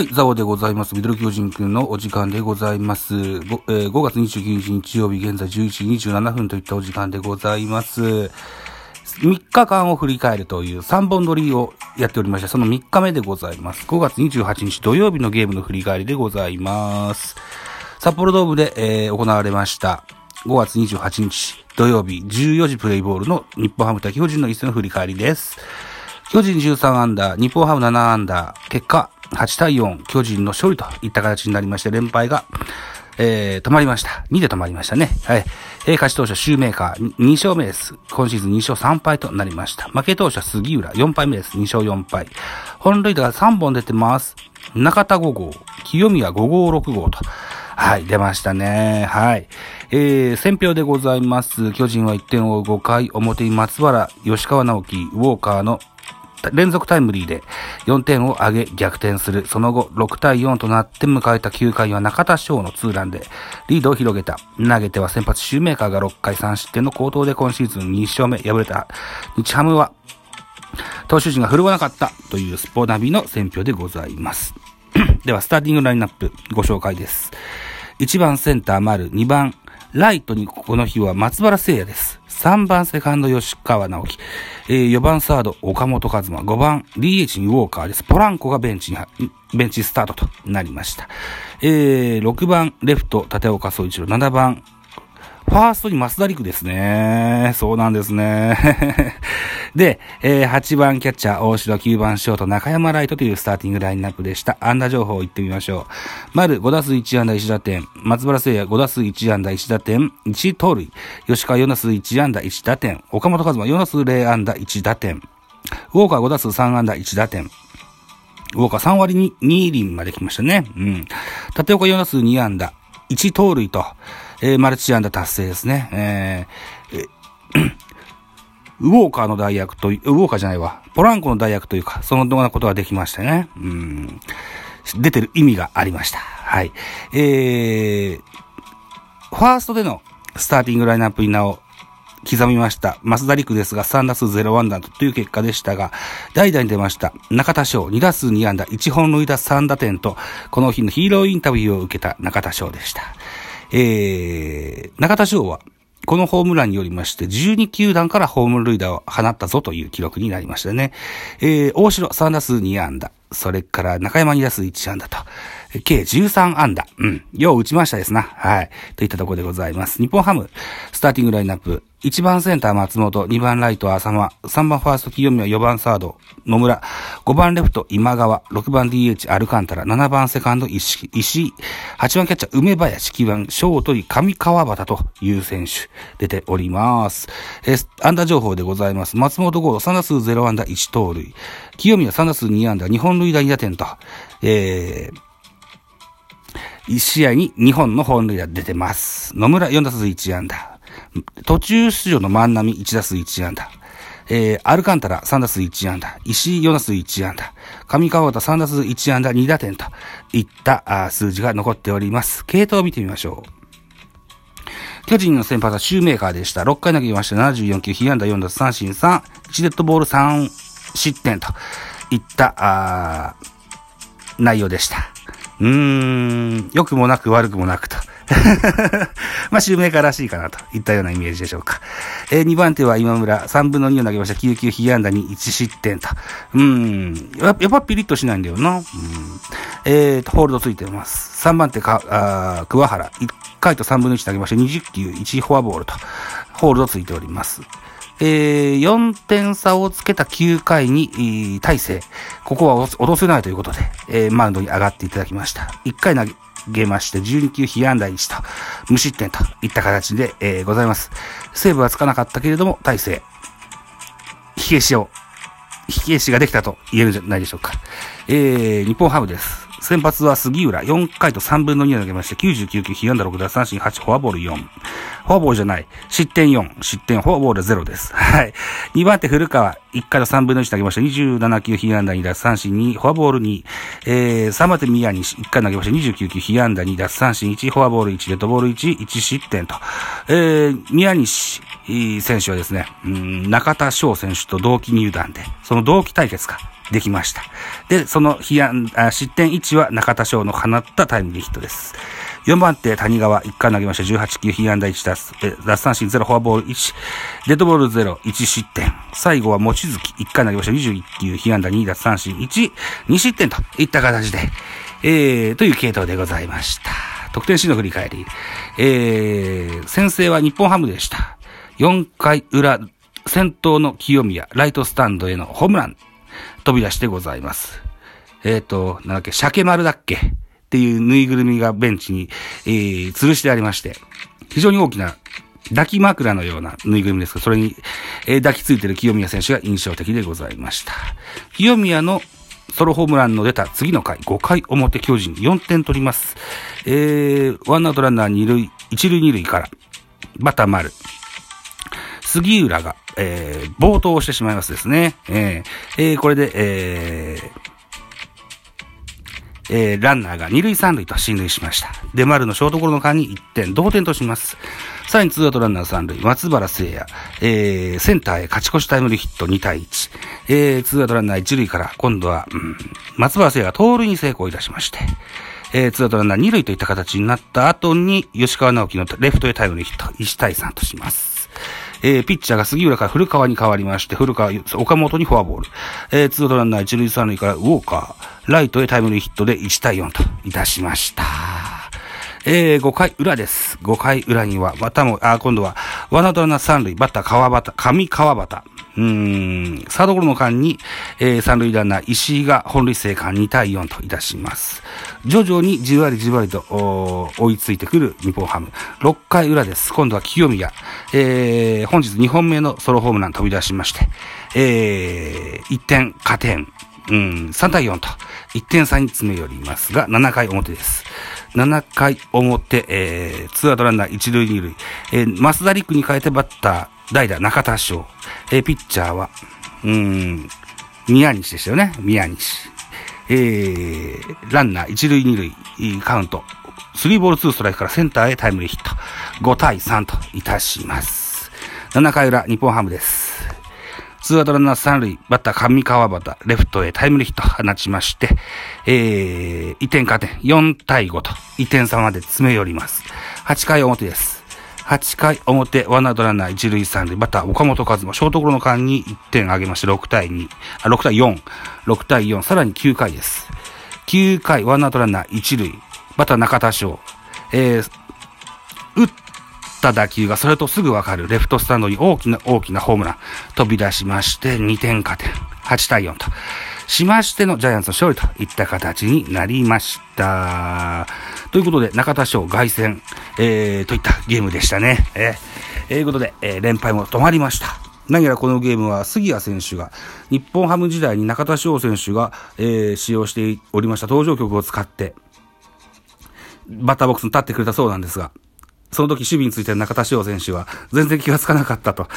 はい、ザオでございます。ミドル巨人くんのお時間でございます。5, えー5月29日日曜日、現在11時27分といったお時間でございます。3日間を振り返るという3本撮りをやっておりまして、その3日目でございます。5月28日土曜日のゲームの振り返りでございます。札幌ドームで、えー行われました。5月28日土曜日14時プレイボールの日本ハム対巨人の一戦の振り返りです。巨人13アンダー、日本ハム7アンダー、結果8対4、巨人の勝利といった形になりまして、連敗が、えー、止まりました。2で止まりましたね。はい。えー、勝ち投手はシューメーカー2勝目です。今シーズン2勝3敗となりました。負け投手は杉浦4敗目です。2勝4敗。本塁打が3本出てます。中田5号、清宮5号6号と。はい、出ましたね。はい。えー、選票でございます。巨人は1点を5回表に松原、吉川直樹、ウォーカーの連続タイムリーで4点を挙げ逆転する。その後6対4となって迎えた9回は中田翔のツーランでリードを広げた。投げては先発シューメーカーが6回3失点の好投で今シーズン2勝目敗れた日ハムは投手陣が振るわなかったというスポナビの選評でございます。ではスターティングラインナップご紹介です。1番センター丸、2番ライトにこの日は松原聖也です。3番セカンド吉川直樹、えー4番サード岡本和真、5番 DH にウォーカーです。ポランコがベンチに、ベンチスタートとなりました。えー6番レフト立岡総一郎、7番ファーストに増田陸ですね。そうなんですね。で、えー8番キャッチャー大城、9番ショート中山ライトというスターティングラインナップでした。安打情報を言ってみましょう。丸5打数1安打1打点。松原聖也5打数1安打1打点。1盗塁。吉川4打数1安打1打点。岡本和真4打数0安打1打点。ウォーカー5打数3安打1打点。ウォーカー3割に2厘まで来ましたね。うん。立岡4打数2安打、1盗塁と、えーマルチ安打達成ですね。えーえウォーカーの代役と、ウォーカーじゃないわ。ポランコの代役というか、そのようなことができましたね。うん。出てる意味がありました。はい。えー、ファーストでのスターティングラインナップに名を刻みました。増田陸ですが3打数0安打という結果でしたが、代打に出ました。中田翔2打数2安打、1本塁打3打点と、この日のヒーローインタビューを受けた中田翔でした。えー、中田翔は、このホームランによりまして、12球団からホームルイダーを放ったぞという記録になりましたね。えー、大城3打数2安打、それから中山2打数1安打と、計13安打。うん。よう打ちましたですな。はい。といったところでございます。日本ハム、スターティングラインナップ。1番センター松本、2番ライト浅間、3番ファースト清宮、4番サード野村、5番レフト今川、6番 DH アルカンタラ、7番セカンド石井、石井8番キャッチャー梅林、9番ショートに上川端という選手出ております。えー、安打情報でございます。松本剛3打数0安打1盗塁。清宮3打数2安打2本塁打2打点と、えー、1試合に2本の本塁打出てます。野村4打数1安打。途中出場の万波1打数1安打。えー、アルカンタラ3打数1安打。石井4打数1安打。上川端3打数1安打2打点といったあ数字が残っております。系統を見てみましょう。巨人の先発はシューメーカーでした。6回投げました。74球、被安打4奪三振3、1デッドボール3失点といった、あー内容でした。うーん、良くもなく悪くもなくと。まあ、シューメーカーらしいかなといったようなイメージでしょうか。えー、2番手は今村、3分の2を投げました。9球、被安打に1失点と。うん、やっぱピリッとしないんだよな。うん、えーと、ホールドついてます。3番手か、あー桑原、1回と3分の1投げました。20球、1フォアボールと、ホールドついております。えー、4点差をつけた9回に、大勢、ここは落とせないということで、えーマウンドに上がっていただきました。1回投げげまして、12球被安打1と、無失点といった形で、えーございます。セーブはつかなかったけれども、大勢、火消しを、火消しができたと言えるんじゃないでしょうか。えー、日本ハムです。先発は杉浦、4回と3分の2を投げまして、99球、被安打6奪三振8、フォアボール4。フォアボールじゃない。失点4、失点、フォアボール0です。はい。2番手古川、1回と3分の1投げました。27球、被安打2奪三振2、フォアボール2。えー、3番手宮西、1回投げました。29球、被安打2奪三振1、フォアボール1、デッドボール1、1失点と。えー、宮西、選手はですね、うん中田翔選手と同期入団で、その同期対決か。できました。で、その被安あ失点1は中田翔の放ったタイムリーヒットです。4番手、谷川、1回投げました。18球、被安打1打数、え奪三振0、フォアボール1、デッドボール0、1失点。最後は望月、1回投げました。21球、被安打2、奪三振1、2失点といった形で、えー、という系統でございました。得点シーンの振り返り。えー、先制は日本ハムでした。4回裏、先頭の清宮、ライトスタンドへのホームラン、飛び出してございます。えっ、ー、と、なんだっけ、鮭丸だっけ？っていうぬいぐるみがベンチに、えー、吊るしてありまして、非常に大きな抱き枕のようなぬいぐるみですが、それに、えー、抱きついてる清宮選手が印象的でございました。清宮のソロホームランの出た次の回、5回表巨人4点取ります。えー、ワンアウトランナー2塁、1塁2塁から、バタ丸。杉浦が、えー、暴投をしてしまいますですね。えー、えー、これで、えー、えー、ランナーが二塁三塁と進塁しました。で、丸のショートゴロの間に1点、同点とします。さらにツーアウトランナー三塁、松原聖弥、えー、センターへ勝ち越しタイムリーヒット2対1。えー、ツーアウトランナー一塁から、今度は、うん、松原聖弥が盗塁に成功いたしまして、えー、ツーアウトランナー二塁といった形になった後に、吉川尚輝のレフトへタイムリーヒット、1対3とします。えー、ピッチャーが杉浦から古川に変わりまして、古川、岡本にフォアボール。えー、ツーアウトランナー一塁三塁からウォーカー、ライトへタイムリーヒットで1対4といたしました。えー、5回裏です。5回裏には、またも、あ、今度は、ワンアウトラナー三塁、バッター川端、上川端。うーん、サードゴロの間に、えー、三塁ランナー石井が本塁生還2対4といたします。徐々にじわりじわりと追いついてくる日本ハム。6回裏です。今度は清宮。えー、本日2本目のソロホームラン飛び出しまして、えー、1点加点。うん、3対4と、1点差に詰め寄りますが、7回表です。7回表、えー、ツーアウトランナー一塁二塁、えー、増田陸に変えてバッター、代打中田翔。えー、ピッチャーは、うん、宮西でしたよね。宮西。えー、ランナー一塁二塁、カウント。スリーボールツーストライクからセンターへタイムリーヒット。5対3といたします。7回裏、日本ハムです。ツーアウトランナー三塁、バッター上川端、レフトへタイムリーヒット放ちまして、えー、1点加点、4対5と、1点差まで詰め寄ります。8回表です。8回表、ワンアウトランナー一塁三塁、バッター岡本和真、ショートゴロの間に1点上げまして、6対2、あ、6対4、6対4、さらに9回です。9回、ワンアウトランナー一塁、バッター中田翔、えー、打った打球がそれとすぐわかるレフトスタンドに大きな大きなホームラン飛び出しまして2点加点8対4としましてのジャイアンツの勝利といった形になりました。ということで中田翔凱旋、えー、といったゲームでしたね。えー、ということで、えー、連敗も止まりました。何やらこのゲームは杉谷選手が日本ハム時代に中田翔選手が、えー、使用しておりました登場曲を使ってバッターボックスに立ってくれたそうなんですが、その時守備について中田翔選手は全然気がつかなかったと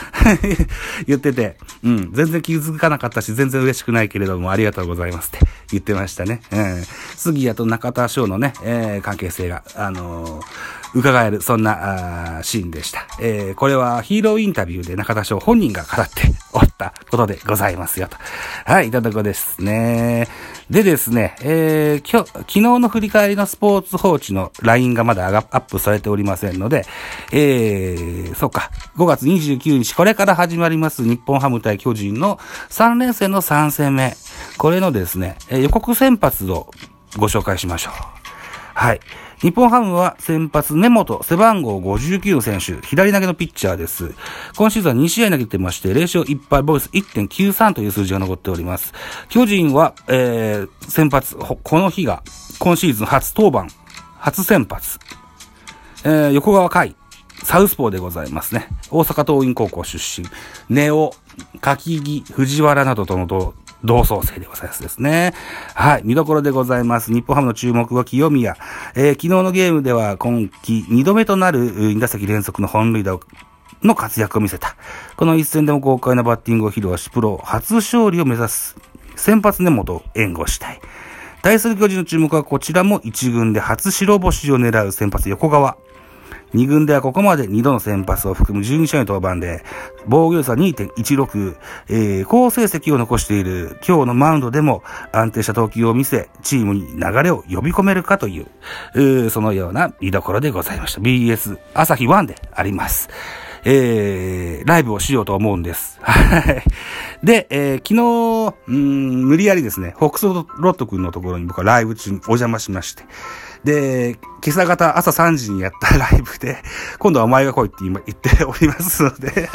言ってて、うん、全然気づかなかったし全然嬉しくないけれどもありがとうございますって言ってましたね。うん、杉谷と中田翔のね、えー、関係性が、あのー伺える、そんなあシーンでした。えー、これはヒーローインタビューで中田翔本人が語っておったことでございますよと。はい、いただこですね。でですね、えー、今日、昨日の振り返りのスポーツ報知の LINE がまだアップされておりませんので、えー、そうか、5月29日、これから始まります日本ハム対巨人の3連戦の3戦目。これのですね、予告先発をご紹介しましょう。はい。日本ハムは先発根本背番号59の選手、左投げのピッチャーです。今シーズンは2試合投げてまして、0勝1敗、ボイス1.93という数字が残っております。巨人は、えー、先発、この日が今シーズン初登板、初先発、えー、横川海、サウスポーでございますね。大阪桐蔭高校出身、ネオ、柿木、藤原などとの同同窓生でございますですね。はい。見どころでございます。日本ハムの注目は清宮。えー、昨日のゲームでは今季2度目となる2打席連続の本塁打の活躍を見せた。この一戦でも豪快なバッティングを披露し、プロ初勝利を目指す先発根本を援護したい。対する巨人の注目はこちらも一軍で初白星を狙う先発横川。2軍ではここまで2度の先発を含む12試合の登板で、防御差2.16、えー、好成績を残している今日のマウンドでも安定した投球を見せ、チームに流れを呼び込めるかという、うそのような見どころでございました。BS 朝日1であります。えー、ライブをしようと思うんです。はい。で、えー、昨日、うん、無理やりですね、ホックスロット君のところに僕はライブ中にお邪魔しまして、で、今朝方朝3時にやったライブで、今度はお前が来いって今言っておりますので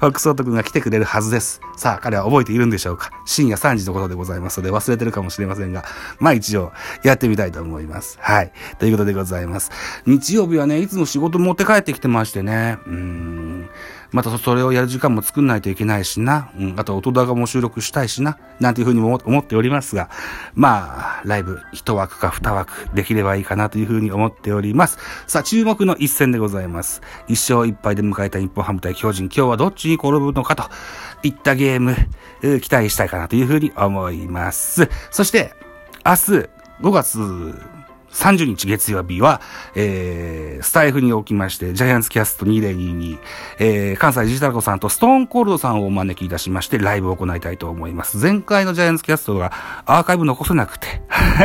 ファックスオート君が来てくれるはずです。さあ、彼は覚えているんでしょうか？深夜3時のことでございますので忘れてるかもしれませんが、まあ一応やってみたいと思います。はい。ということでございます。日曜日はね、いつも仕事持って帰ってきてましてね、うーん。またそれをやる時間も作んないといけないしな。うん。あと、音高も収録したいしな。なんていうふうにも思っておりますが、まあ、ライブ一枠か二枠できればいいかなというふうに思っております。さあ、注目の一戦でございます。一勝一敗で迎えた日本ハム対巨人。今日はどっちに転ぶのかといったゲーム、期待したいかなというふうに思います。そして、明日、5月30日月曜日は、えー、スタイフにおきまして、ジャイアンツキャスト2022、えー、関西ジジタラコさんとストーンコールドさんをお招きいたしまして、ライブを行いたいと思います。前回のジャイアンツキャストがアーカイブ残せなくて、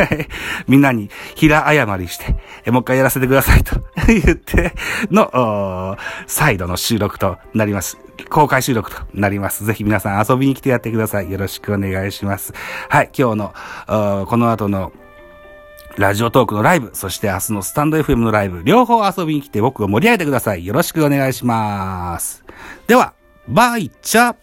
みんなに平謝りして、えー、もう一回やらせてくださいと 言っての、再度の収録となります。公開収録となります。ぜひ皆さん遊びに来てやってください。よろしくお願いします。はい、今日の、この後のラジオトークのライブ、そして明日のスタンド FM のライブ、両方遊びに来て僕を盛り上げてください。よろしくお願いします。では、バイチャ